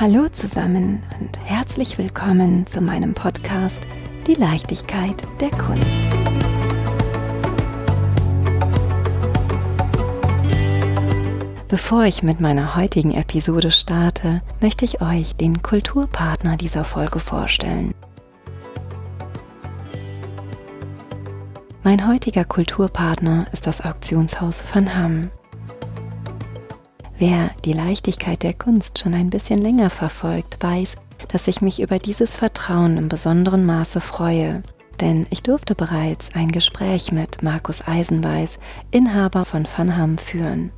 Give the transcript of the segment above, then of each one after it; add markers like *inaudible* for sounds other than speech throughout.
Hallo zusammen und herzlich willkommen zu meinem Podcast Die Leichtigkeit der Kunst. Bevor ich mit meiner heutigen Episode starte, möchte ich euch den Kulturpartner dieser Folge vorstellen. Mein heutiger Kulturpartner ist das Auktionshaus Van Hamm. Wer die Leichtigkeit der Kunst schon ein bisschen länger verfolgt, weiß, dass ich mich über dieses Vertrauen im besonderen Maße freue. Denn ich durfte bereits ein Gespräch mit Markus Eisenweiß, Inhaber von Funham, führen.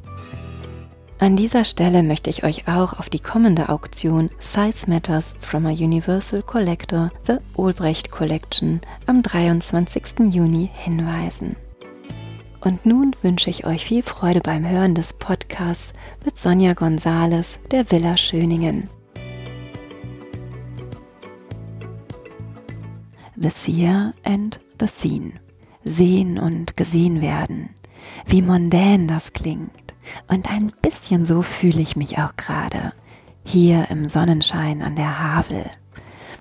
An dieser Stelle möchte ich euch auch auf die kommende Auktion Size Matters from a Universal Collector, The Albrecht Collection, am 23. Juni hinweisen. Und nun wünsche ich euch viel Freude beim Hören des Podcasts mit Sonja Gonzales der Villa Schöningen. The Seer and the Seen. Sehen und gesehen werden. Wie mondän das klingt. Und ein bisschen so fühle ich mich auch gerade. Hier im Sonnenschein an der Havel.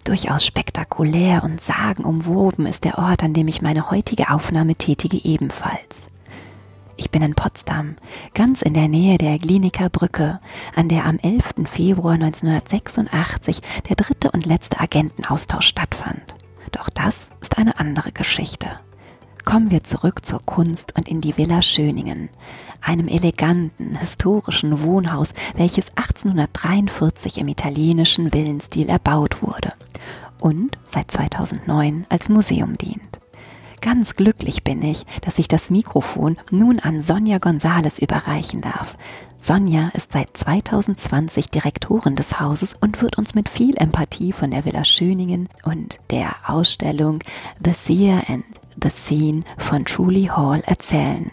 Durchaus spektakulär und sagenumwoben ist der Ort, an dem ich meine heutige Aufnahme tätige, ebenfalls. Ich bin in Potsdam, ganz in der Nähe der Gliniker Brücke, an der am 11. Februar 1986 der dritte und letzte Agentenaustausch stattfand. Doch das ist eine andere Geschichte. Kommen wir zurück zur Kunst und in die Villa Schöningen, einem eleganten, historischen Wohnhaus, welches 1843 im italienischen Villenstil erbaut wurde und seit 2009 als Museum dient. Ganz glücklich bin ich, dass ich das Mikrofon nun an Sonja Gonzales überreichen darf. Sonja ist seit 2020 Direktorin des Hauses und wird uns mit viel Empathie von der Villa Schöningen und der Ausstellung The Seer and the Scene von Truly Hall erzählen.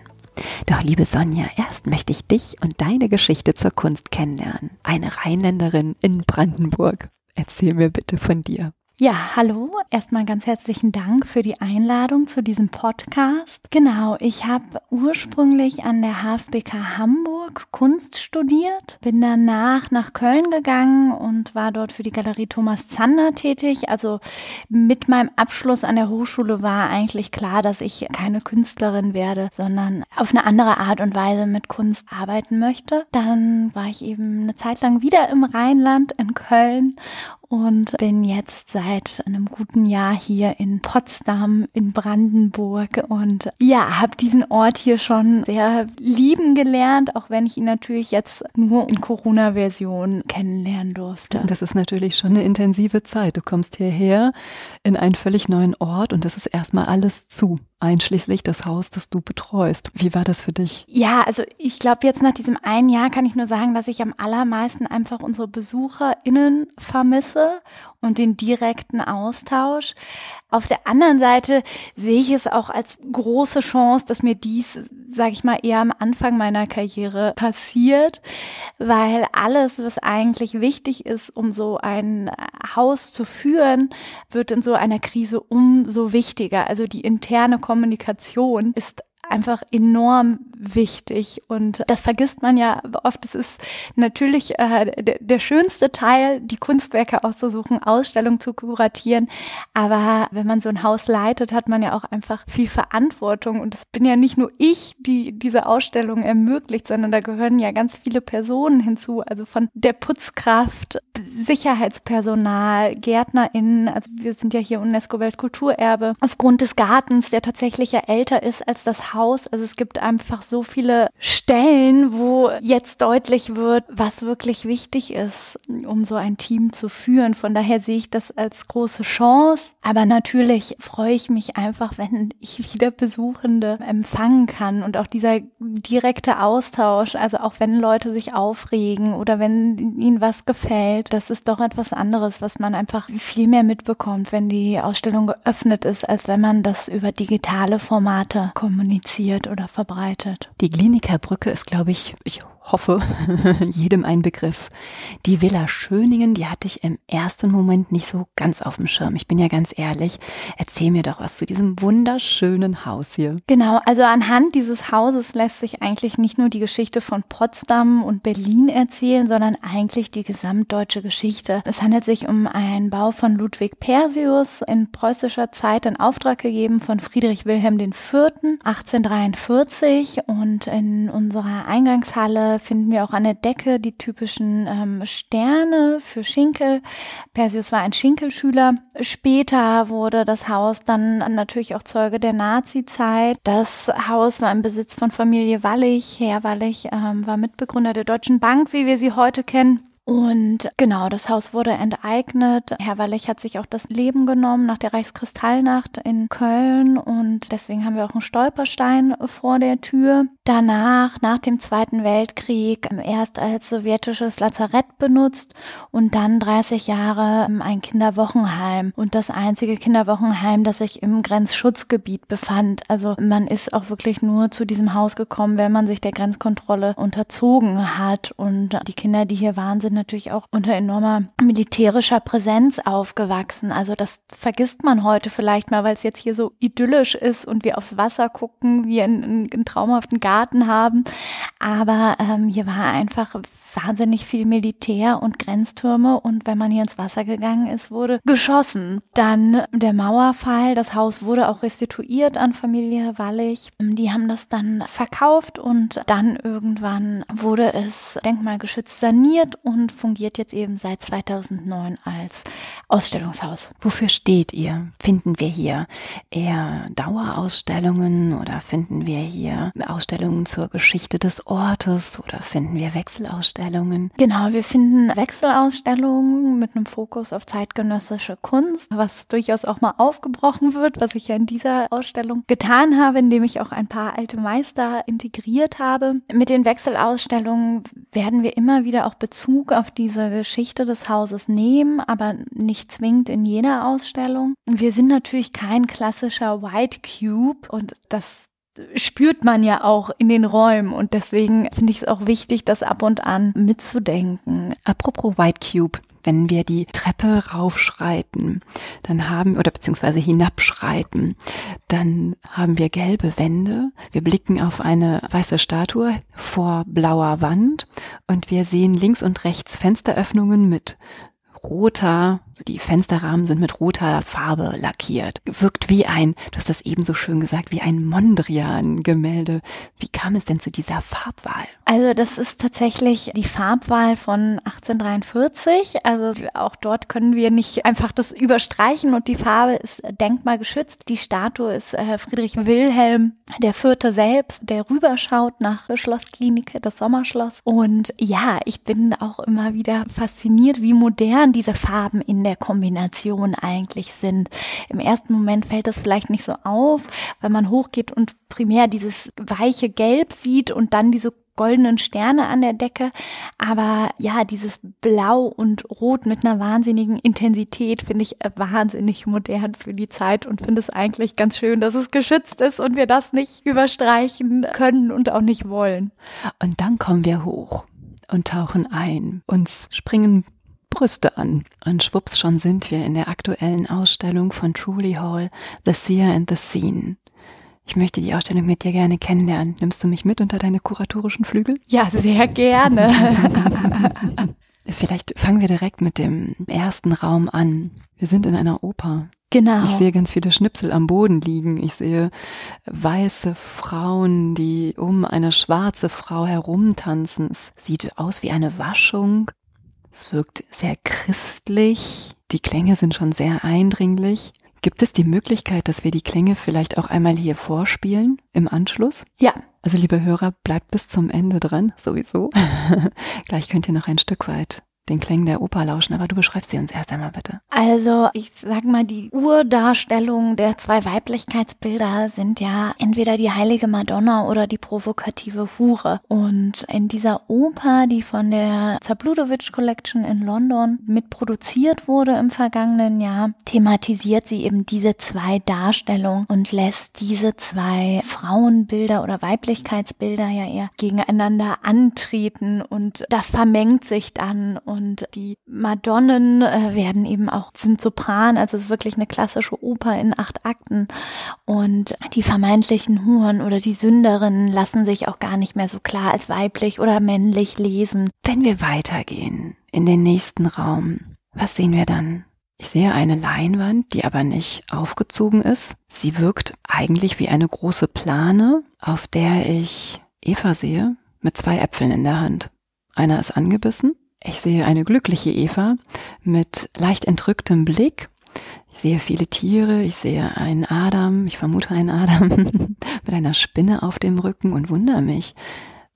Doch liebe Sonja, erst möchte ich dich und deine Geschichte zur Kunst kennenlernen. Eine Rheinländerin in Brandenburg. Erzähl mir bitte von dir. Ja, hallo. Erstmal ganz herzlichen Dank für die Einladung zu diesem Podcast. Genau, ich habe ursprünglich an der HFBK Hamburg Kunst studiert, bin danach nach Köln gegangen und war dort für die Galerie Thomas Zander tätig. Also mit meinem Abschluss an der Hochschule war eigentlich klar, dass ich keine Künstlerin werde, sondern auf eine andere Art und Weise mit Kunst arbeiten möchte. Dann war ich eben eine Zeit lang wieder im Rheinland in Köln und bin jetzt seit einem guten Jahr hier in Potsdam in Brandenburg und ja, habe diesen Ort hier schon sehr lieben gelernt, auch wenn ich ihn natürlich jetzt nur in Corona-Version kennenlernen durfte. Das ist natürlich schon eine intensive Zeit. Du kommst hierher in einen völlig neuen Ort und das ist erstmal alles zu einschließlich das Haus, das du betreust. Wie war das für dich? Ja, also ich glaube, jetzt nach diesem einen Jahr kann ich nur sagen, dass ich am allermeisten einfach unsere BesucherInnen vermisse und den direkten Austausch. Auf der anderen Seite sehe ich es auch als große Chance, dass mir dies, sage ich mal, eher am Anfang meiner Karriere passiert, weil alles, was eigentlich wichtig ist, um so ein Haus zu führen, wird in so einer Krise umso wichtiger. Also die interne Kommunikation ist einfach enorm wichtig und das vergisst man ja oft. Es ist natürlich äh, der, der schönste Teil, die Kunstwerke auszusuchen, Ausstellungen zu kuratieren. Aber wenn man so ein Haus leitet, hat man ja auch einfach viel Verantwortung und es bin ja nicht nur ich, die diese Ausstellung ermöglicht, sondern da gehören ja ganz viele Personen hinzu. Also von der Putzkraft, Sicherheitspersonal, GärtnerInnen. Also wir sind ja hier UNESCO-Weltkulturerbe. Aufgrund des Gartens, der tatsächlich ja älter ist als das Haus. Also es gibt einfach so viele Stellen, wo jetzt deutlich wird, was wirklich wichtig ist, um so ein Team zu führen. Von daher sehe ich das als große Chance. Aber natürlich freue ich mich einfach, wenn ich *laughs* wieder Besuchende empfangen kann und auch dieser direkte Austausch. Also auch wenn Leute sich aufregen oder wenn ihnen was gefällt, das ist doch etwas anderes, was man einfach viel mehr mitbekommt, wenn die Ausstellung geöffnet ist, als wenn man das über digitale Formate kommuniziert kommuniziert oder verbreitet. Die Klinikerbrücke ist, glaube ich, ich hoffe, *laughs* jedem ein Begriff. Die Villa Schöningen, die hatte ich im ersten Moment nicht so ganz auf dem Schirm. Ich bin ja ganz ehrlich. Erzähl mir doch was zu diesem wunderschönen Haus hier. Genau, also anhand dieses Hauses lässt sich eigentlich nicht nur die Geschichte von Potsdam und Berlin erzählen, sondern eigentlich die gesamtdeutsche Geschichte. Es handelt sich um einen Bau von Ludwig Persius in preußischer Zeit in Auftrag gegeben von Friedrich Wilhelm IV. 1843 und in unserer Eingangshalle finden wir auch an der Decke die typischen ähm, Sterne für Schinkel. Persius war ein Schinkelschüler. Später wurde das Haus dann natürlich auch Zeuge der Nazi-Zeit. Das Haus war im Besitz von Familie Wallig. Herr Wallig ähm, war Mitbegründer der Deutschen Bank, wie wir sie heute kennen. Und genau, das Haus wurde enteignet. Herr Wallich hat sich auch das Leben genommen nach der Reichskristallnacht in Köln und deswegen haben wir auch einen Stolperstein vor der Tür. Danach, nach dem Zweiten Weltkrieg, erst als sowjetisches Lazarett benutzt und dann 30 Jahre ein Kinderwochenheim und das einzige Kinderwochenheim, das sich im Grenzschutzgebiet befand. Also man ist auch wirklich nur zu diesem Haus gekommen, wenn man sich der Grenzkontrolle unterzogen hat und die Kinder, die hier waren, sind natürlich auch unter enormer militärischer Präsenz aufgewachsen. Also das vergisst man heute vielleicht mal, weil es jetzt hier so idyllisch ist und wir aufs Wasser gucken, wir einen, einen traumhaften Garten haben. Aber ähm, hier war einfach wahnsinnig viel Militär und Grenztürme und wenn man hier ins Wasser gegangen ist, wurde geschossen. Dann der Mauerfall, das Haus wurde auch restituiert an Familie Wallig. Die haben das dann verkauft und dann irgendwann wurde es denkmalgeschützt saniert und fungiert jetzt eben seit 2009 als Ausstellungshaus. Wofür steht ihr? Finden wir hier eher Dauerausstellungen oder finden wir hier Ausstellungen zur Geschichte des Ortes oder finden wir Wechselausstellungen? Wechselausstellungen? Genau, wir finden Wechselausstellungen mit einem Fokus auf zeitgenössische Kunst, was durchaus auch mal aufgebrochen wird, was ich ja in dieser Ausstellung getan habe, indem ich auch ein paar alte Meister integriert habe. Mit den Wechselausstellungen werden wir immer wieder auch Bezug auf diese Geschichte des Hauses nehmen, aber nicht zwingend in jeder Ausstellung. Wir sind natürlich kein klassischer White Cube und das spürt man ja auch in den Räumen und deswegen finde ich es auch wichtig, das ab und an mitzudenken. Apropos White Cube. Wenn wir die Treppe raufschreiten, dann haben, oder beziehungsweise hinabschreiten, dann haben wir gelbe Wände. Wir blicken auf eine weiße Statue vor blauer Wand und wir sehen links und rechts Fensteröffnungen mit roter, also die Fensterrahmen sind mit roter Farbe lackiert. Wirkt wie ein, du hast das eben so schön gesagt, wie ein Mondrian-Gemälde. Wie kam es denn zu dieser Farbwahl? Also das ist tatsächlich die Farbwahl von 1843. Also auch dort können wir nicht einfach das überstreichen und die Farbe ist denkmalgeschützt. Die Statue ist äh, Friedrich Wilhelm der Vierte selbst, der rüberschaut nach Schlossklinik, das Sommerschloss. Und ja, ich bin auch immer wieder fasziniert, wie modern diese Farben in der Kombination eigentlich sind. Im ersten Moment fällt das vielleicht nicht so auf, weil man hochgeht und primär dieses weiche Gelb sieht und dann diese goldenen Sterne an der Decke. Aber ja, dieses Blau und Rot mit einer wahnsinnigen Intensität finde ich wahnsinnig modern für die Zeit und finde es eigentlich ganz schön, dass es geschützt ist und wir das nicht überstreichen können und auch nicht wollen. Und dann kommen wir hoch und tauchen ein. Uns springen Brüste an. Und schwupps schon sind wir in der aktuellen Ausstellung von Truly Hall, The Seer and the Scene. Ich möchte die Ausstellung mit dir gerne kennenlernen. Nimmst du mich mit unter deine kuratorischen Flügel? Ja, sehr gerne. *laughs* Vielleicht fangen wir direkt mit dem ersten Raum an. Wir sind in einer Oper. Genau. Ich sehe ganz viele Schnipsel am Boden liegen. Ich sehe weiße Frauen, die um eine schwarze Frau herumtanzen. Es sieht aus wie eine Waschung. Es wirkt sehr christlich. Die Klänge sind schon sehr eindringlich. Gibt es die Möglichkeit, dass wir die Klänge vielleicht auch einmal hier vorspielen im Anschluss? Ja. Also liebe Hörer, bleibt bis zum Ende dran, sowieso. *laughs* Gleich könnt ihr noch ein Stück weit den Klängen der Oper lauschen, aber du beschreibst sie uns erst einmal bitte. Also, ich sag mal, die Urdarstellung der zwei Weiblichkeitsbilder sind ja entweder die heilige Madonna oder die provokative Hure. Und in dieser Oper, die von der Zabludovic Collection in London mitproduziert wurde im vergangenen Jahr, thematisiert sie eben diese zwei Darstellungen und lässt diese zwei Frauenbilder oder Weiblichkeitsbilder ja eher gegeneinander antreten und das vermengt sich dann die Madonnen äh, werden eben auch, sind Sopran, also es ist wirklich eine klassische Oper in acht Akten und die vermeintlichen Huren oder die Sünderinnen lassen sich auch gar nicht mehr so klar als weiblich oder männlich lesen. Wenn wir weitergehen in den nächsten Raum, was sehen wir dann? Ich sehe eine Leinwand, die aber nicht aufgezogen ist. Sie wirkt eigentlich wie eine große Plane, auf der ich Eva sehe mit zwei Äpfeln in der Hand. Einer ist angebissen. Ich sehe eine glückliche Eva mit leicht entrücktem Blick. Ich sehe viele Tiere. Ich sehe einen Adam. Ich vermute einen Adam *laughs* mit einer Spinne auf dem Rücken und wundere mich,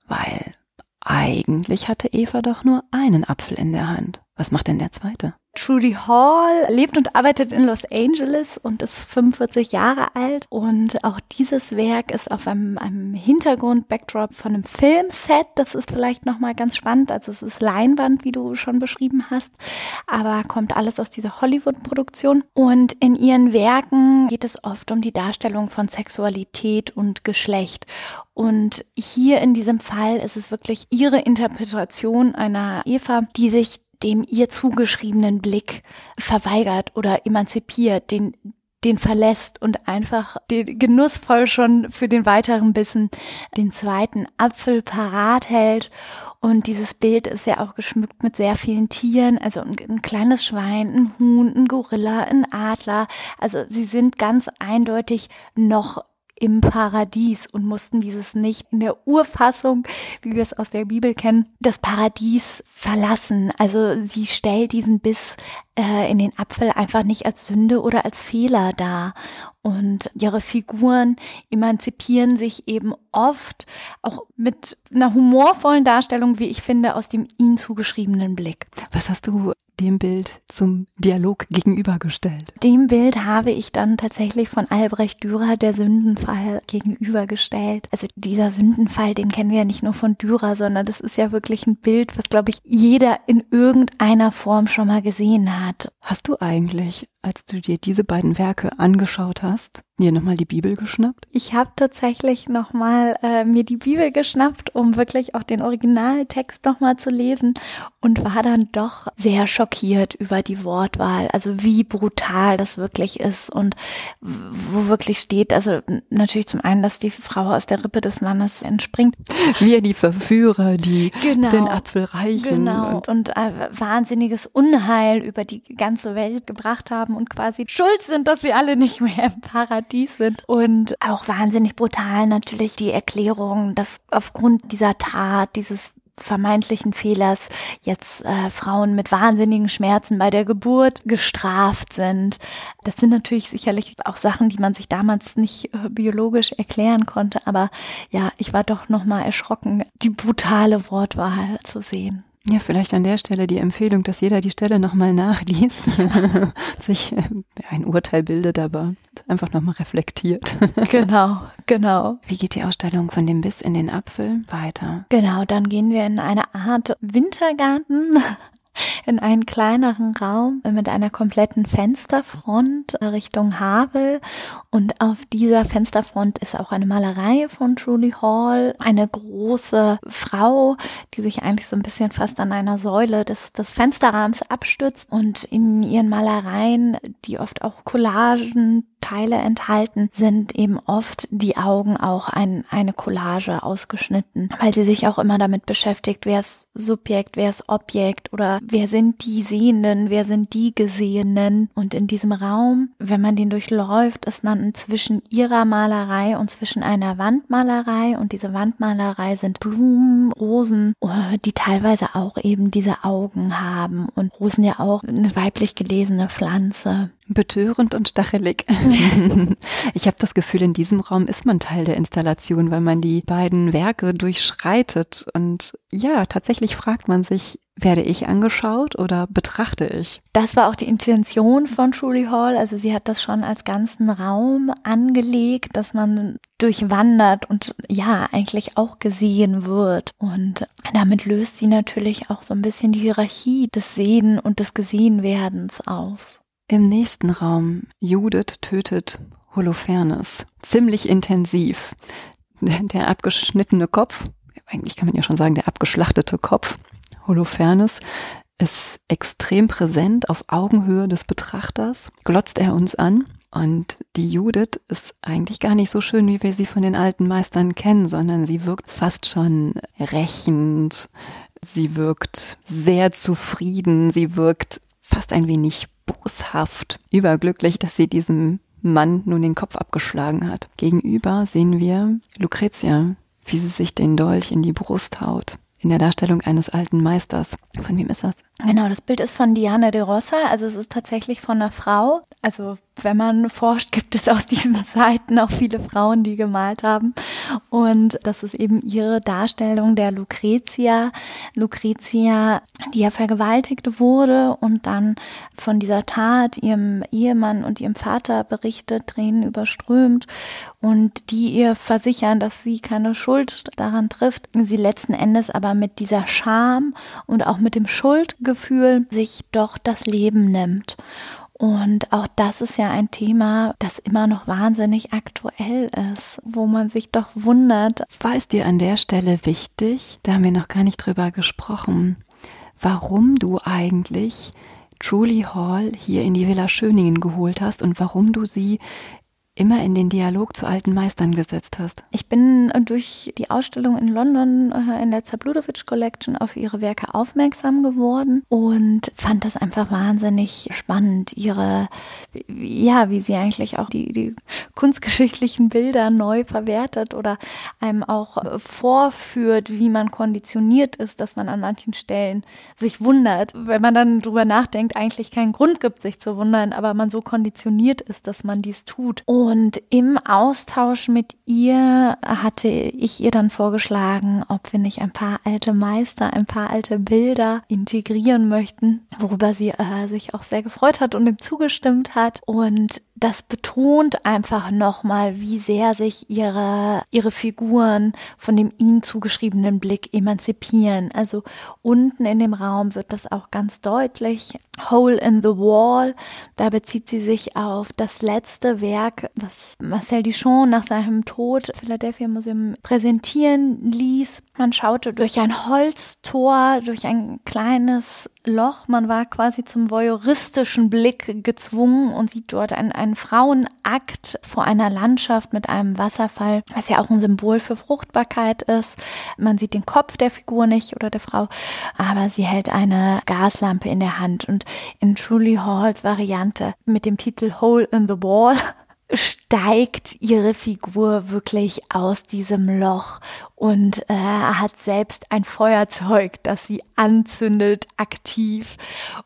weil eigentlich hatte Eva doch nur einen Apfel in der Hand. Was macht denn der zweite? Trudy Hall lebt und arbeitet in Los Angeles und ist 45 Jahre alt. Und auch dieses Werk ist auf einem, einem Hintergrund-Backdrop von einem Filmset. Das ist vielleicht nochmal ganz spannend. Also es ist Leinwand, wie du schon beschrieben hast, aber kommt alles aus dieser Hollywood-Produktion. Und in ihren Werken geht es oft um die Darstellung von Sexualität und Geschlecht. Und hier in diesem Fall ist es wirklich ihre Interpretation einer Eva, die sich dem ihr zugeschriebenen Blick verweigert oder emanzipiert, den, den verlässt und einfach den genussvoll schon für den weiteren Bissen den zweiten Apfel parat hält. Und dieses Bild ist ja auch geschmückt mit sehr vielen Tieren, also ein, ein kleines Schwein, ein Huhn, ein Gorilla, ein Adler. Also sie sind ganz eindeutig noch im Paradies und mussten dieses nicht in der Urfassung, wie wir es aus der Bibel kennen, das Paradies verlassen. Also sie stellt diesen Biss äh, in den Apfel einfach nicht als Sünde oder als Fehler dar. Und ihre Figuren emanzipieren sich eben oft auch mit einer humorvollen Darstellung, wie ich finde, aus dem ihnen zugeschriebenen Blick. Was hast du dem Bild zum Dialog gegenübergestellt? Dem Bild habe ich dann tatsächlich von Albrecht Dürer der Sündenfall gegenübergestellt. Also dieser Sündenfall, den kennen wir ja nicht nur von Dürer, sondern das ist ja wirklich ein Bild, was, glaube ich, jeder in irgendeiner Form schon mal gesehen hat. Hast du eigentlich als du dir diese beiden Werke angeschaut hast, dir nochmal die Bibel geschnappt? Ich habe tatsächlich nochmal äh, mir die Bibel geschnappt, um wirklich auch den Originaltext nochmal zu lesen und war dann doch sehr schockiert über die Wortwahl, also wie brutal das wirklich ist und wo wirklich steht, also natürlich zum einen, dass die Frau aus der Rippe des Mannes entspringt. Wir die Verführer, die genau, den Apfel reichen. Genau, und, und äh, wahnsinniges Unheil über die ganze Welt gebracht haben haben und quasi schuld sind, dass wir alle nicht mehr im Paradies sind. Und auch wahnsinnig brutal natürlich die Erklärung, dass aufgrund dieser Tat, dieses vermeintlichen Fehlers jetzt äh, Frauen mit wahnsinnigen Schmerzen bei der Geburt gestraft sind. Das sind natürlich sicherlich auch Sachen, die man sich damals nicht äh, biologisch erklären konnte, aber ja, ich war doch noch mal erschrocken, die brutale Wortwahl zu sehen. Ja, vielleicht an der Stelle die Empfehlung, dass jeder die Stelle nochmal nachliest, *laughs* sich äh, ein Urteil bildet, aber einfach nochmal reflektiert. *laughs* genau, genau. Wie geht die Ausstellung von dem Biss in den Apfel weiter? Genau, dann gehen wir in eine Art Wintergarten in einen kleineren Raum mit einer kompletten Fensterfront Richtung Havel. Und auf dieser Fensterfront ist auch eine Malerei von Trudy Hall. Eine große Frau, die sich eigentlich so ein bisschen fast an einer Säule des, des Fensterrahmens abstützt. Und in ihren Malereien, die oft auch Collagen Teile enthalten, sind eben oft die Augen auch ein, eine Collage ausgeschnitten, weil sie sich auch immer damit beschäftigt, wer ist Subjekt, wer ist Objekt oder wer sind die Sehenden, wer sind die Gesehenen. Und in diesem Raum, wenn man den durchläuft, ist man zwischen ihrer Malerei und zwischen einer Wandmalerei und diese Wandmalerei sind Blumen, Rosen, die teilweise auch eben diese Augen haben und Rosen ja auch eine weiblich gelesene Pflanze. Betörend und stachelig. *laughs* ich habe das Gefühl, in diesem Raum ist man Teil der Installation, weil man die beiden Werke durchschreitet. Und ja, tatsächlich fragt man sich, Werde ich angeschaut oder betrachte ich? Das war auch die Intention von Truly Hall. Also sie hat das schon als ganzen Raum angelegt, dass man durchwandert und ja, eigentlich auch gesehen wird. Und damit löst sie natürlich auch so ein bisschen die Hierarchie des Sehen und des Gesehenwerdens auf. Im nächsten Raum, Judith tötet Holofernes. Ziemlich intensiv. Der abgeschnittene Kopf, eigentlich kann man ja schon sagen, der abgeschlachtete Kopf, Holofernes, ist extrem präsent auf Augenhöhe des Betrachters. Glotzt er uns an und die Judith ist eigentlich gar nicht so schön, wie wir sie von den alten Meistern kennen, sondern sie wirkt fast schon rächend. Sie wirkt sehr zufrieden. Sie wirkt fast ein wenig boshaft, überglücklich, dass sie diesem Mann nun den Kopf abgeschlagen hat. Gegenüber sehen wir Lucretia, wie sie sich den Dolch in die Brust haut in der Darstellung eines alten Meisters. Von wem ist das? Genau, das Bild ist von Diana de Rossa, also es ist tatsächlich von einer Frau. Also wenn man forscht, gibt es aus diesen *laughs* Zeiten auch viele Frauen, die gemalt haben. Und das ist eben ihre Darstellung der Lucretia. Lucretia, die ja vergewaltigt wurde und dann von dieser Tat ihrem Ehemann und ihrem Vater berichtet, Tränen überströmt und die ihr versichern, dass sie keine Schuld daran trifft. Sie letzten Endes aber mit dieser Scham und auch mit dem Schuldgefühl sich doch das Leben nimmt. Und auch das ist ja ein Thema, das immer noch wahnsinnig aktuell ist, wo man sich doch wundert. War es dir an der Stelle wichtig, da haben wir noch gar nicht drüber gesprochen, warum du eigentlich Truly Hall hier in die Villa Schöningen geholt hast und warum du sie immer in den Dialog zu alten Meistern gesetzt hast. Ich bin durch die Ausstellung in London äh, in der Zabludowicz Collection auf ihre Werke aufmerksam geworden und fand das einfach wahnsinnig spannend, ihre, ja, wie sie eigentlich auch die, die kunstgeschichtlichen Bilder neu verwertet oder einem auch äh, vorführt, wie man konditioniert ist, dass man an manchen Stellen sich wundert. Wenn man dann drüber nachdenkt, eigentlich keinen Grund gibt, sich zu wundern, aber man so konditioniert ist, dass man dies tut. Und im Austausch mit ihr hatte ich ihr dann vorgeschlagen, ob wir nicht ein paar alte Meister, ein paar alte Bilder integrieren möchten, worüber sie äh, sich auch sehr gefreut hat und ihm zugestimmt hat. Und das betont einfach nochmal, wie sehr sich ihre, ihre Figuren von dem ihnen zugeschriebenen Blick emanzipieren. Also unten in dem Raum wird das auch ganz deutlich. Hole in the Wall, da bezieht sie sich auf das letzte Werk, was Marcel Duchamp nach seinem Tod Philadelphia Museum präsentieren ließ. Man schaute durch ein Holztor, durch ein kleines Loch. Man war quasi zum voyeuristischen Blick gezwungen und sieht dort einen, einen Frauenakt vor einer Landschaft mit einem Wasserfall, was ja auch ein Symbol für Fruchtbarkeit ist. Man sieht den Kopf der Figur nicht oder der Frau, aber sie hält eine Gaslampe in der Hand und in Truly Halls Variante mit dem Titel Hole in the Wall *laughs* steigt ihre Figur wirklich aus diesem Loch und äh, hat selbst ein Feuerzeug, das sie anzündet, aktiv.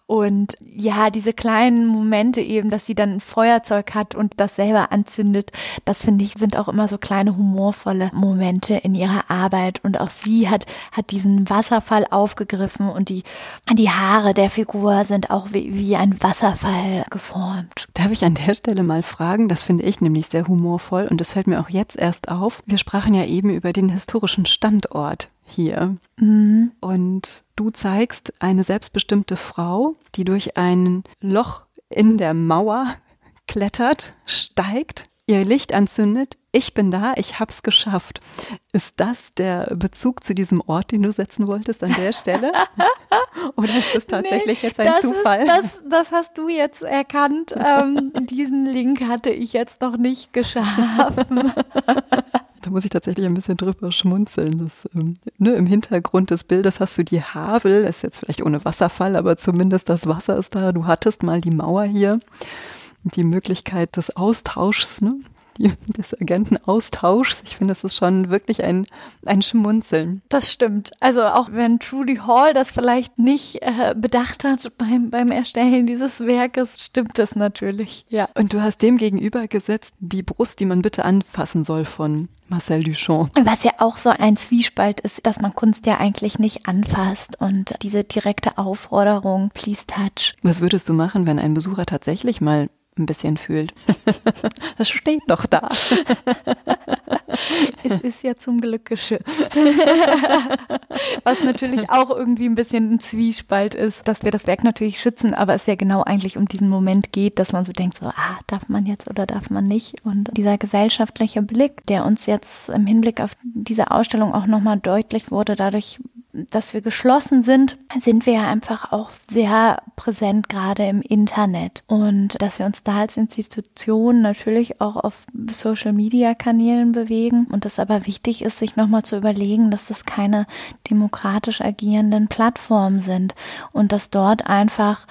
Und ja, diese kleinen Momente eben, dass sie dann ein Feuerzeug hat und das selber anzündet, das finde ich, sind auch immer so kleine humorvolle Momente in ihrer Arbeit. Und auch sie hat, hat diesen Wasserfall aufgegriffen und die, die Haare der Figur sind auch wie, wie ein Wasserfall geformt. Darf ich an der Stelle mal fragen? Das finde ich nämlich sehr humorvoll und das fällt mir auch jetzt erst auf. Wir sprachen ja eben über den historischen historischen Standort hier. Mhm. Und du zeigst eine selbstbestimmte Frau, die durch ein Loch in der Mauer *laughs* klettert, steigt, ihr Licht anzündet. Ich bin da, ich hab's geschafft. Ist das der Bezug zu diesem Ort, den du setzen wolltest an der Stelle? *laughs* Oder ist das tatsächlich nee, jetzt ein das Zufall? Ist, das, das hast du jetzt erkannt. Ähm, diesen Link hatte ich jetzt noch nicht geschaffen. *laughs* Da muss ich tatsächlich ein bisschen drüber schmunzeln. Das, ähm, ne, Im Hintergrund des Bildes hast du die Havel, das ist jetzt vielleicht ohne Wasserfall, aber zumindest das Wasser ist da. Du hattest mal die Mauer hier, die Möglichkeit des Austauschs, ne? des Agentenaustauschs. Ich finde, das ist schon wirklich ein, ein Schmunzeln. Das stimmt. Also auch wenn Trudy Hall das vielleicht nicht äh, bedacht hat beim, beim Erstellen dieses Werkes, stimmt das natürlich. Ja. Und du hast dem gegenüber gesetzt die Brust, die man bitte anfassen soll von Marcel Duchamp. Was ja auch so ein Zwiespalt ist, dass man Kunst ja eigentlich nicht anfasst und diese direkte Aufforderung, please touch. Was würdest du machen, wenn ein Besucher tatsächlich mal ein bisschen fühlt. *laughs* Das steht doch da. *laughs* es ist ja zum Glück geschützt. Was natürlich auch irgendwie ein bisschen ein Zwiespalt ist, dass wir das Werk natürlich schützen, aber es ja genau eigentlich um diesen Moment geht, dass man so denkt, so, ah, darf man jetzt oder darf man nicht? Und dieser gesellschaftliche Blick, der uns jetzt im Hinblick auf diese Ausstellung auch nochmal deutlich wurde, dadurch dass wir geschlossen sind, sind wir ja einfach auch sehr präsent gerade im Internet und dass wir uns da als Institution natürlich auch auf Social Media Kanälen bewegen und es aber wichtig ist, sich nochmal zu überlegen, dass das keine demokratisch agierenden Plattformen sind und dass dort einfach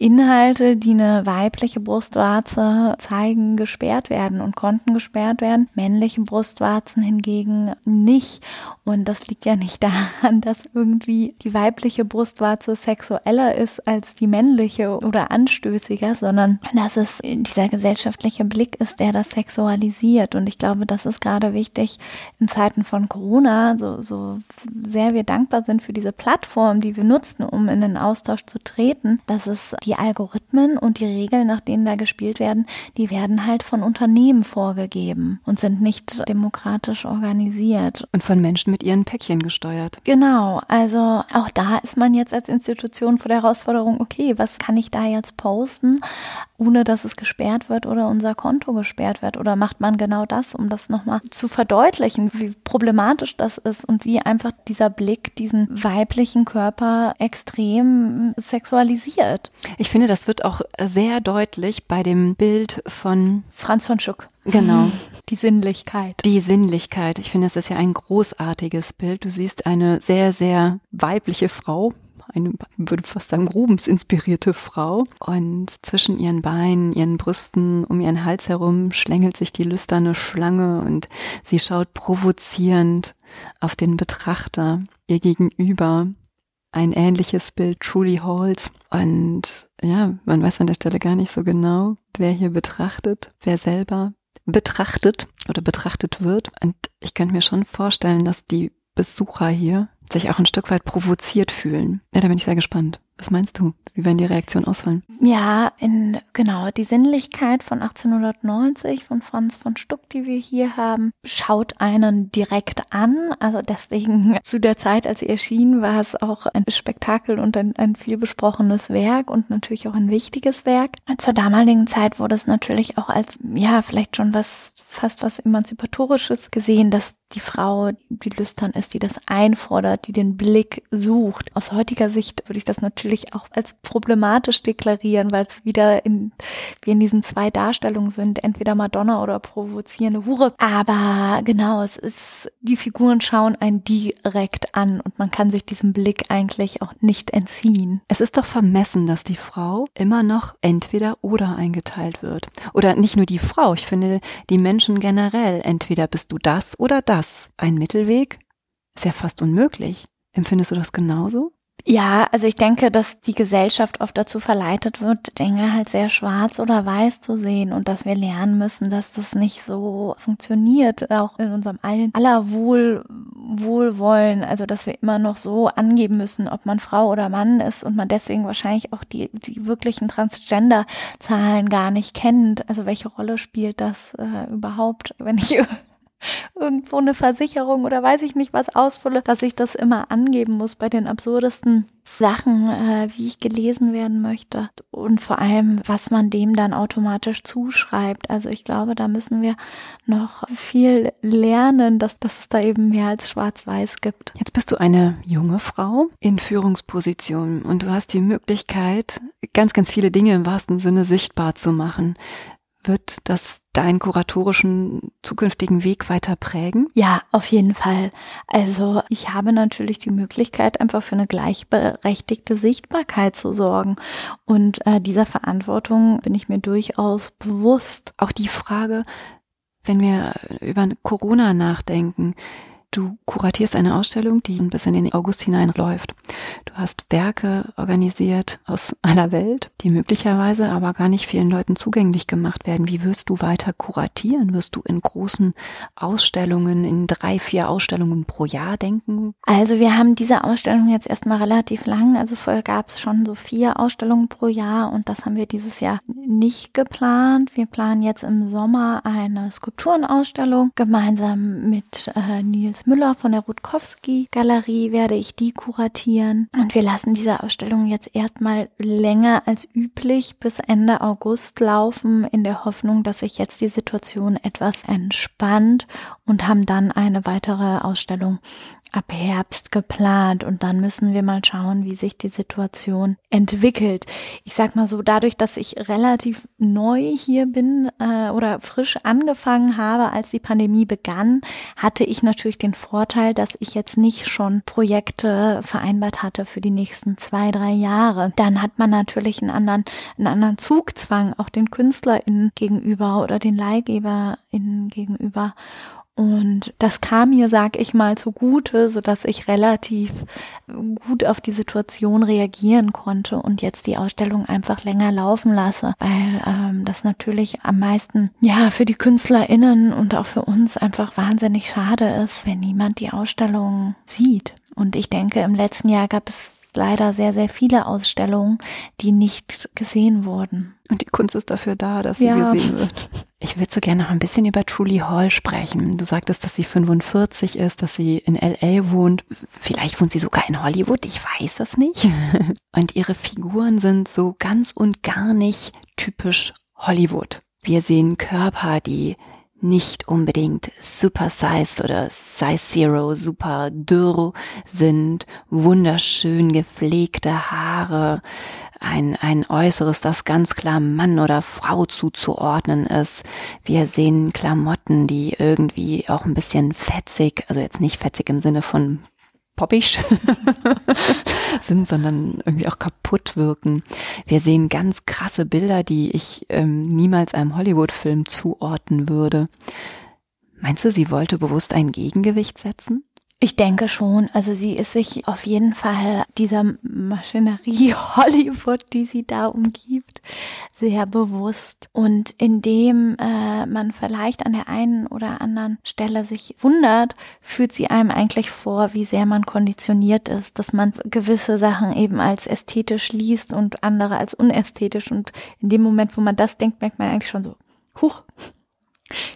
Inhalte, die eine weibliche Brustwarze zeigen, gesperrt werden und konnten gesperrt werden. Männliche Brustwarzen hingegen nicht. Und das liegt ja nicht *laughs* daran, dass irgendwie die weibliche Brustwarze sexueller ist als die männliche oder anstößiger, sondern dass es dieser gesellschaftliche Blick ist, der das sexualisiert. Und ich glaube, das ist gerade wichtig in Zeiten von Corona, so, so sehr wir dankbar sind für diese Plattform, die wir nutzen, um in den Austausch zu treten, dass es die Algorithmen und die Regeln, nach denen da gespielt werden, die werden halt von Unternehmen vorgegeben und sind nicht demokratisch organisiert. Und von Menschen mit ihren Päckchen gesteuert. Genau, also auch da ist man jetzt als Institution vor der Herausforderung, okay, was kann ich da jetzt posten, ohne dass es gesperrt wird oder unser Konto gesperrt wird? Oder macht man genau das, um das nochmal zu verdeutlichen, wie problematisch das ist und wie einfach dieser Blick diesen weiblichen Körper extrem sexualisiert? Ich finde, das wird auch sehr deutlich bei dem Bild von Franz von Schuck. Genau. *laughs* Die Sinnlichkeit. Die Sinnlichkeit. Ich finde, es ist ja ein großartiges Bild. Du siehst eine sehr, sehr weibliche Frau, eine, würde fast sagen, Rubens inspirierte Frau. Und zwischen ihren Beinen, ihren Brüsten, um ihren Hals herum schlängelt sich die lüsterne Schlange und sie schaut provozierend auf den Betrachter, ihr gegenüber. Ein ähnliches Bild Trudy Halls. Und ja, man weiß an der Stelle gar nicht so genau, wer hier betrachtet, wer selber betrachtet oder betrachtet wird. Und ich könnte mir schon vorstellen, dass die Besucher hier sich auch ein Stück weit provoziert fühlen. Ja, da bin ich sehr gespannt. Was meinst du? Wie werden die Reaktionen ausfallen? Ja, in, genau, die Sinnlichkeit von 1890 von Franz von Stuck, die wir hier haben, schaut einen direkt an. Also deswegen *laughs* zu der Zeit, als sie erschien, war es auch ein Spektakel und ein, ein viel besprochenes Werk und natürlich auch ein wichtiges Werk. Zur damaligen Zeit wurde es natürlich auch als, ja, vielleicht schon was, fast was Emanzipatorisches gesehen, dass die Frau, die lüstern ist, die das einfordert, die den Blick sucht. Aus heutiger Sicht würde ich das natürlich auch als problematisch deklarieren, weil es wieder in, wie in diesen zwei Darstellungen sind, entweder Madonna oder provozierende Hure. Aber genau, es ist, die Figuren schauen einen direkt an und man kann sich diesem Blick eigentlich auch nicht entziehen. Es ist doch vermessen, dass die Frau immer noch entweder oder eingeteilt wird. Oder nicht nur die Frau, ich finde die Menschen generell, entweder bist du das oder das ein Mittelweg? Ist ja fast unmöglich. Empfindest du das genauso? Ja, also ich denke, dass die Gesellschaft oft dazu verleitet wird, Dinge halt sehr schwarz oder weiß zu sehen und dass wir lernen müssen, dass das nicht so funktioniert, auch in unserem allen aller Wohl, Wohlwollen, also dass wir immer noch so angeben müssen, ob man Frau oder Mann ist und man deswegen wahrscheinlich auch die, die wirklichen Transgender-Zahlen gar nicht kennt. Also welche Rolle spielt das äh, überhaupt, wenn ich *laughs* irgendwo eine Versicherung oder weiß ich nicht was ausfülle, dass ich das immer angeben muss bei den absurdesten Sachen, äh, wie ich gelesen werden möchte und vor allem, was man dem dann automatisch zuschreibt. Also ich glaube, da müssen wir noch viel lernen, dass, dass es da eben mehr als schwarz-weiß gibt. Jetzt bist du eine junge Frau in Führungsposition und du hast die Möglichkeit, ganz, ganz viele Dinge im wahrsten Sinne sichtbar zu machen. Wird das deinen kuratorischen zukünftigen Weg weiter prägen? Ja, auf jeden Fall. Also ich habe natürlich die Möglichkeit, einfach für eine gleichberechtigte Sichtbarkeit zu sorgen. Und äh, dieser Verantwortung bin ich mir durchaus bewusst. Auch die Frage, Wenn wir über Corona nachdenken, Du kuratierst eine Ausstellung, die bis in den August hineinläuft. Du hast Werke organisiert aus *laughs* aller Welt, die möglicherweise aber gar nicht vielen Leuten zugänglich gemacht werden. Wie wirst du weiter kuratieren? Wirst du in großen Ausstellungen, in drei, vier Ausstellungen pro Jahr denken? Also wir haben diese Ausstellung jetzt erstmal relativ lang. Also vorher gab es schon so vier Ausstellungen pro Jahr und das haben wir dieses Jahr nicht geplant. Wir planen jetzt im Sommer eine Skulpturenausstellung gemeinsam mit äh, Nils Nils Müller von der Rutkowski Galerie werde ich die kuratieren. Und wir lassen diese Ausstellung jetzt erstmal länger als üblich bis Ende August laufen, in der Hoffnung, dass sich jetzt die Situation etwas entspannt und haben dann eine weitere Ausstellung ab Herbst geplant und dann müssen wir mal schauen, wie sich die Situation entwickelt. Ich sag mal so, dadurch, dass ich relativ neu hier bin äh, oder frisch angefangen habe, als die Pandemie begann, hatte ich natürlich den Vorteil, dass ich jetzt nicht schon Projekte vereinbart hatte für die nächsten zwei, drei Jahre. Dann hat man natürlich einen anderen, einen anderen Zugzwang, auch den KünstlerInnen gegenüber oder den LeihgeberInnen gegenüber. Und das kam mir, sag ich mal, zugute, so dass ich relativ gut auf die Situation reagieren konnte und jetzt die Ausstellung einfach länger laufen lasse, weil ähm, das natürlich am meisten ja für die KünstlerInnen und auch für uns einfach wahnsinnig schade ist, wenn niemand die Ausstellung sieht. Und ich denke, im letzten Jahr gab es leider sehr, sehr viele Ausstellungen, die nicht gesehen wurden. Und die Kunst ist dafür da, dass sie ja. gesehen wird. Ich würde so gerne noch ein bisschen über Truly Hall sprechen. Du sagtest, dass sie 45 ist, dass sie in LA wohnt. Vielleicht wohnt sie sogar in Hollywood, ich weiß es nicht. *laughs* Und ihre Figuren sind so ganz und gar nicht typisch Hollywood. Wir sehen Körper, die nicht unbedingt super size oder size zero super dürr sind, wunderschön gepflegte Haare, ein, ein Äußeres, das ganz klar Mann oder Frau zuzuordnen ist. Wir sehen Klamotten, die irgendwie auch ein bisschen fetzig, also jetzt nicht fetzig im Sinne von poppig *laughs* sind, sondern irgendwie auch kaputt wirken. Wir sehen ganz krasse Bilder, die ich ähm, niemals einem Hollywood-Film zuordnen würde. Meinst du, sie wollte bewusst ein Gegengewicht setzen? Ich denke schon. Also sie ist sich auf jeden Fall dieser Maschinerie *laughs* Hollywood, die sie da umgibt, sehr bewusst. Und indem äh, man vielleicht an der einen oder anderen Stelle sich wundert, führt sie einem eigentlich vor, wie sehr man konditioniert ist, dass man gewisse Sachen eben als ästhetisch liest und andere als unästhetisch. Und in dem Moment, wo man das denkt, merkt man eigentlich schon so, huch,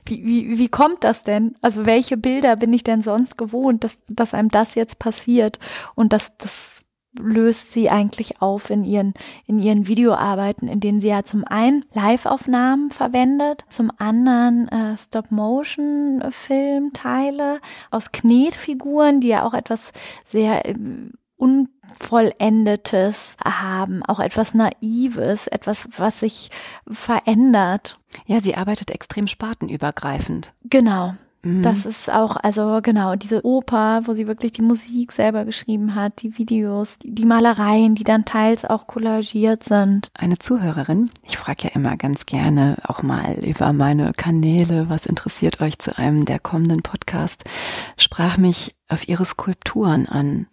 wie, wie, wie kommt das denn? Also welche Bilder bin ich denn sonst gewohnt, dass, dass einem das jetzt passiert? Und das, das löst sie eigentlich auf in ihren, in ihren Videoarbeiten, in denen sie ja zum einen Live-Aufnahmen verwendet, zum anderen äh, Stop-Motion-Filmteile aus Knetfiguren, die ja auch etwas sehr äh, Unvollendetes haben, auch etwas Naives, etwas, was sich verändert. Ja, sie arbeitet extrem spartenübergreifend. Genau. Mhm. Das ist auch, also genau, diese Oper, wo sie wirklich die Musik selber geschrieben hat, die Videos, die, Malereien, die dann teils auch kollagiert sind. Eine Zuhörerin, ich frage ja immer ganz gerne auch mal über meine Kanäle, was interessiert euch zu einem der kommenden Podcast, sprach mich auf ihre Skulpturen an.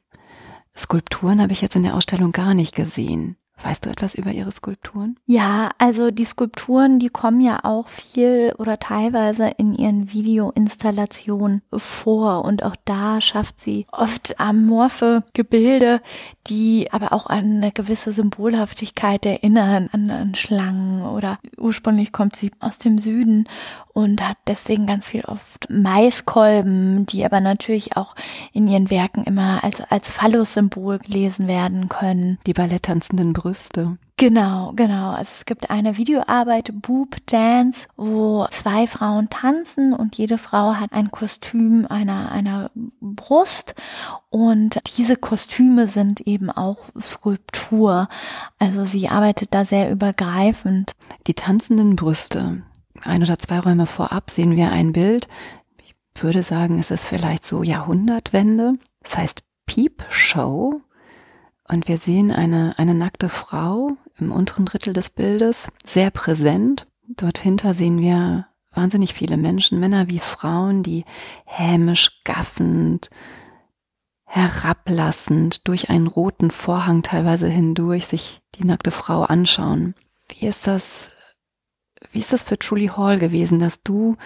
Skulpturen habe ich jetzt in der Ausstellung gar nicht gesehen. Weißt du etwas über ihre Skulpturen? Ja, also die Skulpturen, die kommen ja auch viel oder teilweise in ihren Videoinstallationen vor und auch da schafft sie oft amorphe Gebilde, die aber auch an eine gewisse Symbolhaftigkeit erinnern, an, an Schlangen oder ursprünglich kommt sie aus dem Süden und hat deswegen ganz viel oft Maiskolben, die aber natürlich auch in ihren Werken immer als, als Phallus-Symbol gelesen werden können. Die balletttanzenden Brüste. Genau, genau. Also es gibt eine Videoarbeit, Boob Dance, wo zwei Frauen tanzen und jede Frau hat ein Kostüm einer, einer Brust und diese Kostüme sind eben auch Skulptur. Also sie arbeitet da sehr übergreifend. Die tanzenden Brüste ein oder zwei Räume vorab sehen wir ein Bild. Ich würde sagen, es ist vielleicht so Jahrhundertwende. Das heißt Peep Show. Und wir sehen eine, eine nackte Frau im unteren Drittel des Bildes, sehr präsent. Dort hinter sehen wir wahnsinnig viele Menschen, Männer wie Frauen, die hämisch, gaffend, herablassend durch einen roten Vorhang teilweise hindurch sich die nackte Frau anschauen. Wie ist das, wie ist das für Julie Hall gewesen, dass du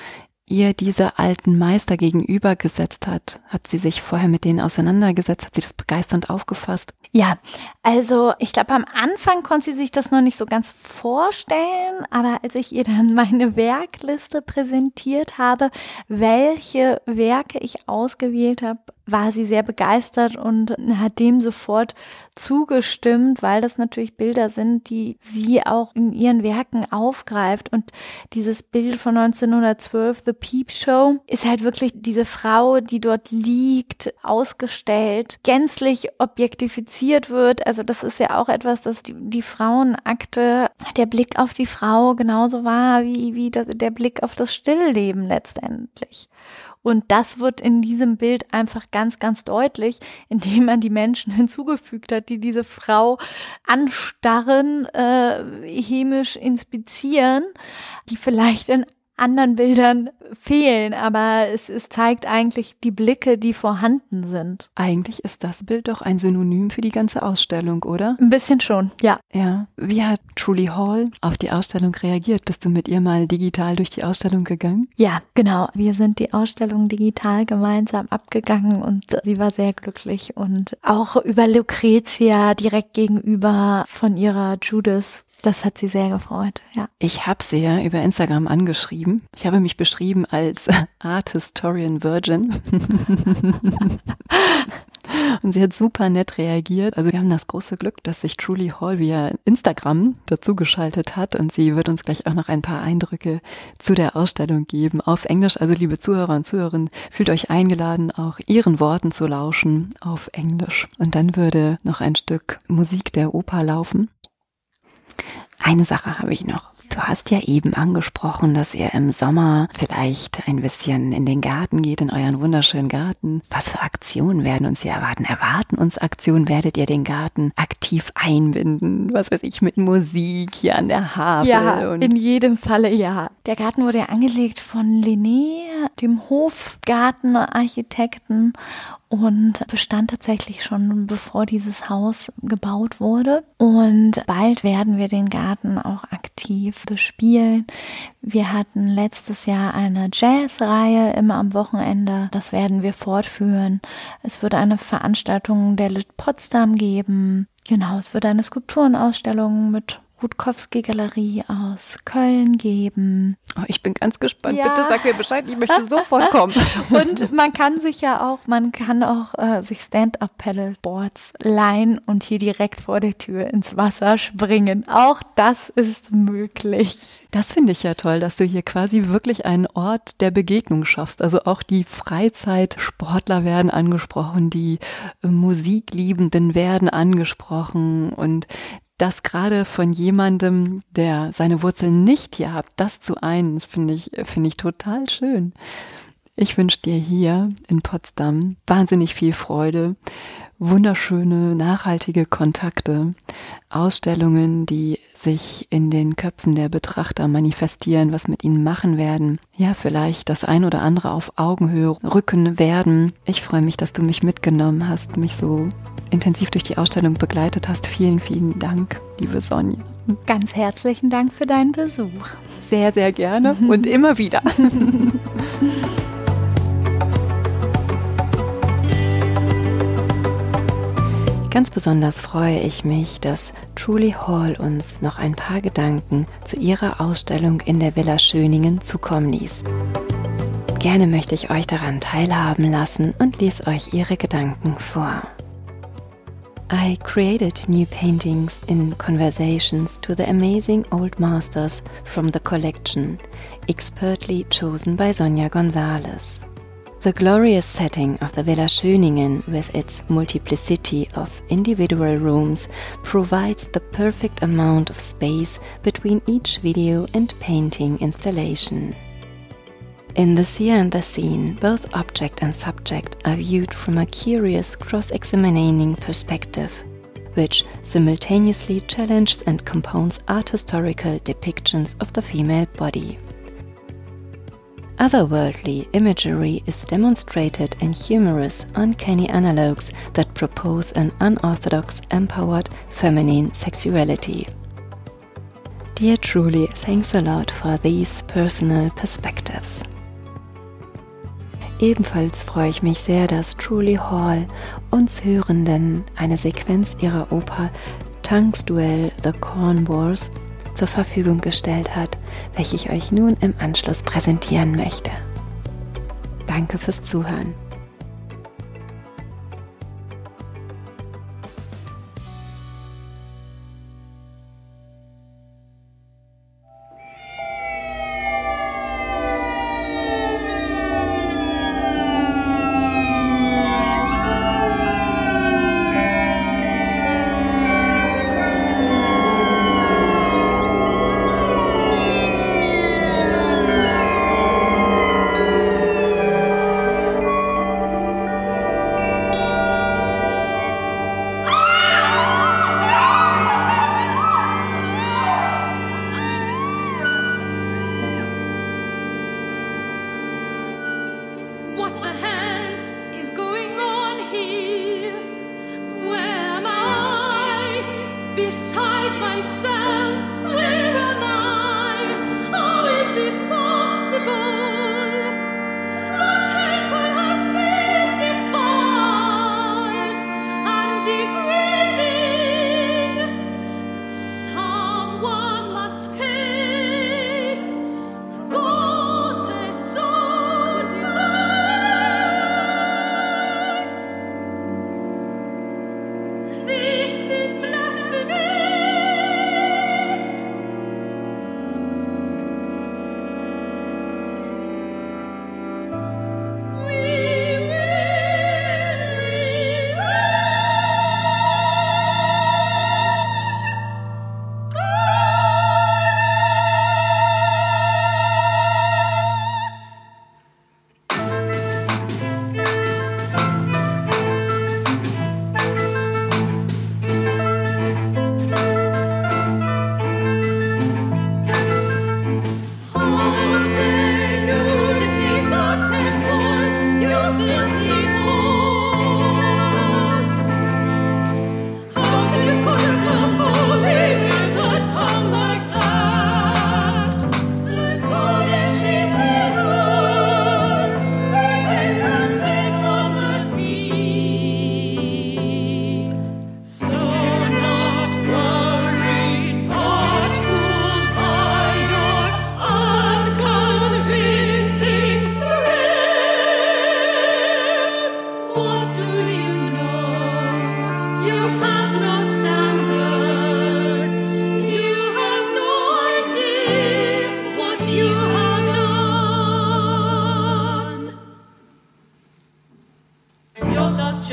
ihr diese alten Meister gegenübergesetzt hat? Hat sie sich vorher mit denen auseinandergesetzt? Hat sie das begeisternd aufgefasst? Ja, also ich glaube, am Anfang konnte sie sich das noch nicht so ganz vorstellen, aber als ich ihr dann meine Werkliste präsentiert habe, welche Werke ich ausgewählt habe, war sie sehr begeistert und hat dem sofort zugestimmt, weil das natürlich Bilder sind, die sie auch in ihren Werken aufgreift. Und dieses Bild von 1912, The Peep Show, ist halt wirklich diese Frau, die dort liegt, ausgestellt, gänzlich objektifiziert wird. Also das ist ja auch etwas, dass die, die Frauenakte, der Blick auf die Frau genauso war wie, wie der Blick auf das Stillleben letztendlich. Und das wird in diesem Bild einfach ganz, ganz deutlich, *laughs* indem man die Menschen *laughs* hinzugefügt hat, die diese Frau anstarren, äh, chemisch inspizieren, die vielleicht in anderen Bildern fehlen, aber es, es zeigt eigentlich die Blicke, die vorhanden sind. Eigentlich ist das Bild doch ein Synonym für die ganze Ausstellung, oder? Ein bisschen schon, ja. Ja. Wie hat Julie Hall auf die Ausstellung reagiert? Bist du mit ihr mal digital durch die Ausstellung gegangen? Ja, genau. Wir sind die Ausstellung digital gemeinsam abgegangen und sie war sehr glücklich und auch über Lucretia direkt gegenüber von ihrer Judith das hat sie sehr gefreut, ja. Ich habe sie ja über Instagram angeschrieben. Ich habe mich beschrieben als *laughs* Art Historian Virgin. *laughs* Und sie hat super nett reagiert. Also wir haben das große Glück, dass sich Truly Hall via Instagram dazugeschaltet hat und sie wird uns gleich auch noch ein paar Eindrücke zu der Ausstellung geben auf Englisch. Also liebe Zuhörer und Zuhörerinnen, fühlt euch eingeladen, auch ihren Worten zu lauschen auf Englisch. Und dann würde noch ein Stück Musik der Oper laufen. Eine Sache habe ich noch. Du hast ja eben angesprochen, dass ihr im Sommer vielleicht ein bisschen in den Garten geht, in euren wunderschönen Garten. Was für Aktionen werden uns hier erwarten? Erwarten uns Aktionen? Werdet ihr den Garten aktiv einbinden? Was weiß ich, mit Musik hier an der Havel? Ja, in jedem Falle ja. Der Garten wurde ja angelegt von Linné, dem Hofgartenarchitekten und bestand tatsächlich schon bevor dieses Haus gebaut wurde. Und bald werden wir den Garten auch aktiv bespielen. Wir hatten letztes Jahr eine Jazzreihe immer am Wochenende. Das werden wir fortführen. Es wird eine Veranstaltung der Lit Potsdam geben. Genau, es wird eine Skulpturenausstellung mit Rutkowski-Galerie aus Köln geben. Oh, ich bin ganz gespannt. Ja. Bitte sag mir Bescheid, ich möchte sofort kommen. *laughs* und man kann sich ja auch, man kann auch äh, sich Stand-up-Paddleboards leihen und hier direkt vor der Tür ins Wasser springen. Auch das ist möglich. Das finde ich ja toll, dass du hier quasi wirklich einen Ort der Begegnung schaffst. Also auch die Freizeitsportler werden angesprochen, die äh, Musikliebenden werden angesprochen und das gerade von jemandem, der seine Wurzeln nicht hier hat, das zu das finde ich, finde ich total schön. Ich wünsche dir hier in Potsdam wahnsinnig viel Freude, wunderschöne, nachhaltige Kontakte, Ausstellungen, die sich in den Köpfen der Betrachter manifestieren, was mit ihnen machen werden. Ja, vielleicht das ein oder andere auf Augenhöhe rücken werden. Ich freue mich, dass du mich mitgenommen hast, mich so intensiv durch die Ausstellung begleitet hast. Vielen, vielen Dank, liebe Sonja. Ganz herzlichen Dank für deinen Besuch. Sehr, sehr gerne und *laughs* immer wieder. *laughs* Ganz besonders freue ich mich, dass Truly Hall uns noch ein paar Gedanken zu ihrer Ausstellung in der Villa Schöningen zukommen ließ. Gerne möchte ich euch daran teilhaben lassen und lese euch ihre Gedanken vor. I created new paintings in conversations to the amazing old masters from the collection, expertly chosen by Sonja Gonzalez. The glorious setting of the Villa Schöningen, with its multiplicity of individual rooms, provides the perfect amount of space between each video and painting installation. In The Seer and the Scene, both object and subject are viewed from a curious cross examining perspective, which simultaneously challenges and compounds art historical depictions of the female body. Otherworldly imagery is demonstrated in humorous, uncanny analogues that propose an unorthodox, empowered feminine sexuality. Dear Truly, thanks a lot for these personal perspectives. Ebenfalls freue ich mich sehr, dass Truly Hall uns Hörenden eine Sequenz ihrer Oper Tanks Duell The Corn Wars zur Verfügung gestellt hat, welche ich euch nun im Anschluss präsentieren möchte. Danke fürs Zuhören.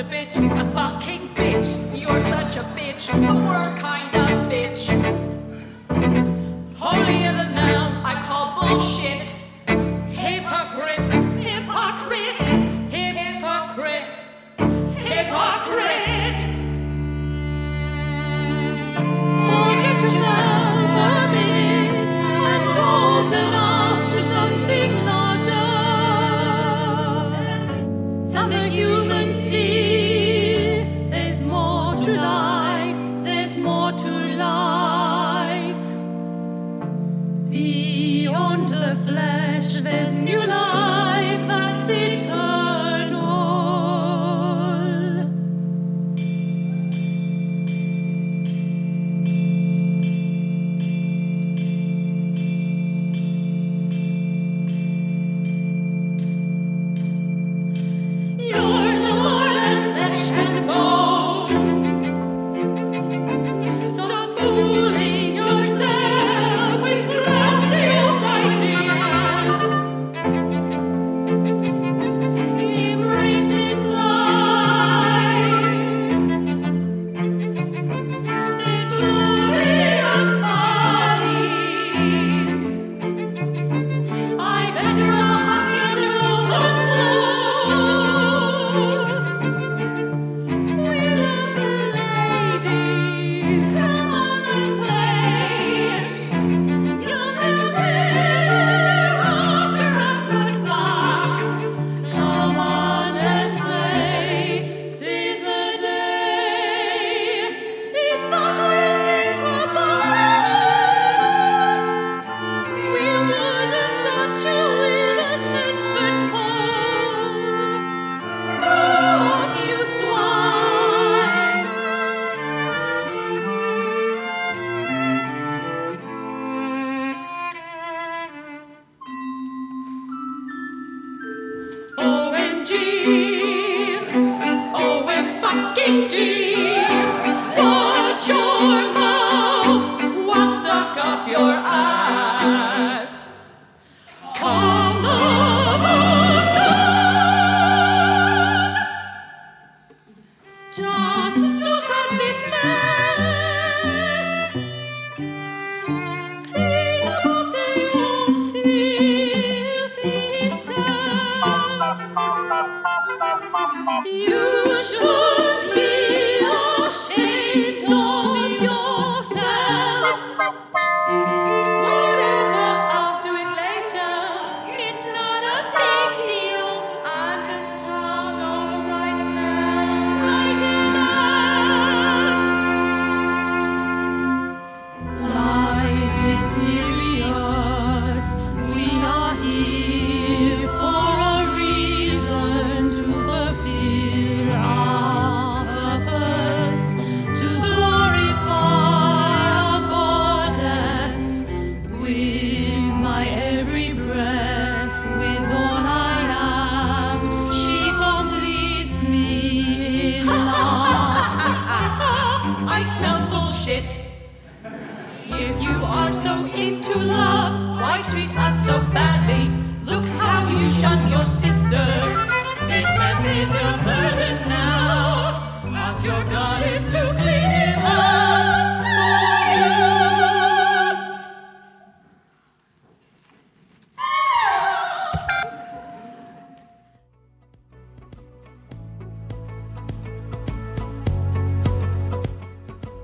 a bitch, a fucking bitch. You're such a bitch, the worst kind of bitch. Holier than thou, I call bullshit.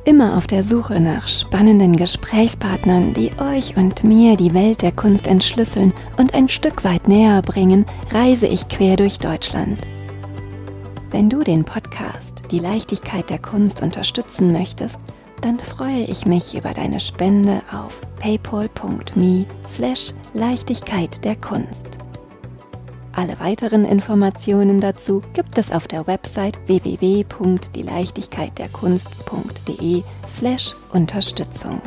Immer auf der Suche nach spannenden Gesprächspartnern, die euch und mir die Welt der Kunst entschlüsseln und ein Stück weit näher bringen, reise ich quer durch Deutschland. Wenn du den Podcast Die Leichtigkeit der Kunst unterstützen möchtest, dann freue ich mich über deine Spende auf paypal.me slash Leichtigkeit der Kunst. Alle weiteren Informationen dazu gibt es auf der Website www.dieleichtigkeitderkunst.de slash Unterstützung.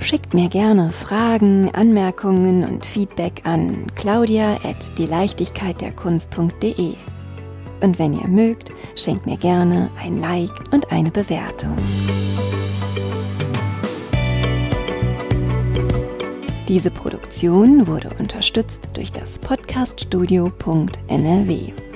Schickt mir gerne Fragen, Anmerkungen und Feedback an claudia at dieleichtigkeitderkunst.de. Und wenn ihr mögt, schenkt mir gerne ein Like und eine Bewertung. Diese Produktion wurde unterstützt durch das Podcaststudio.nrw.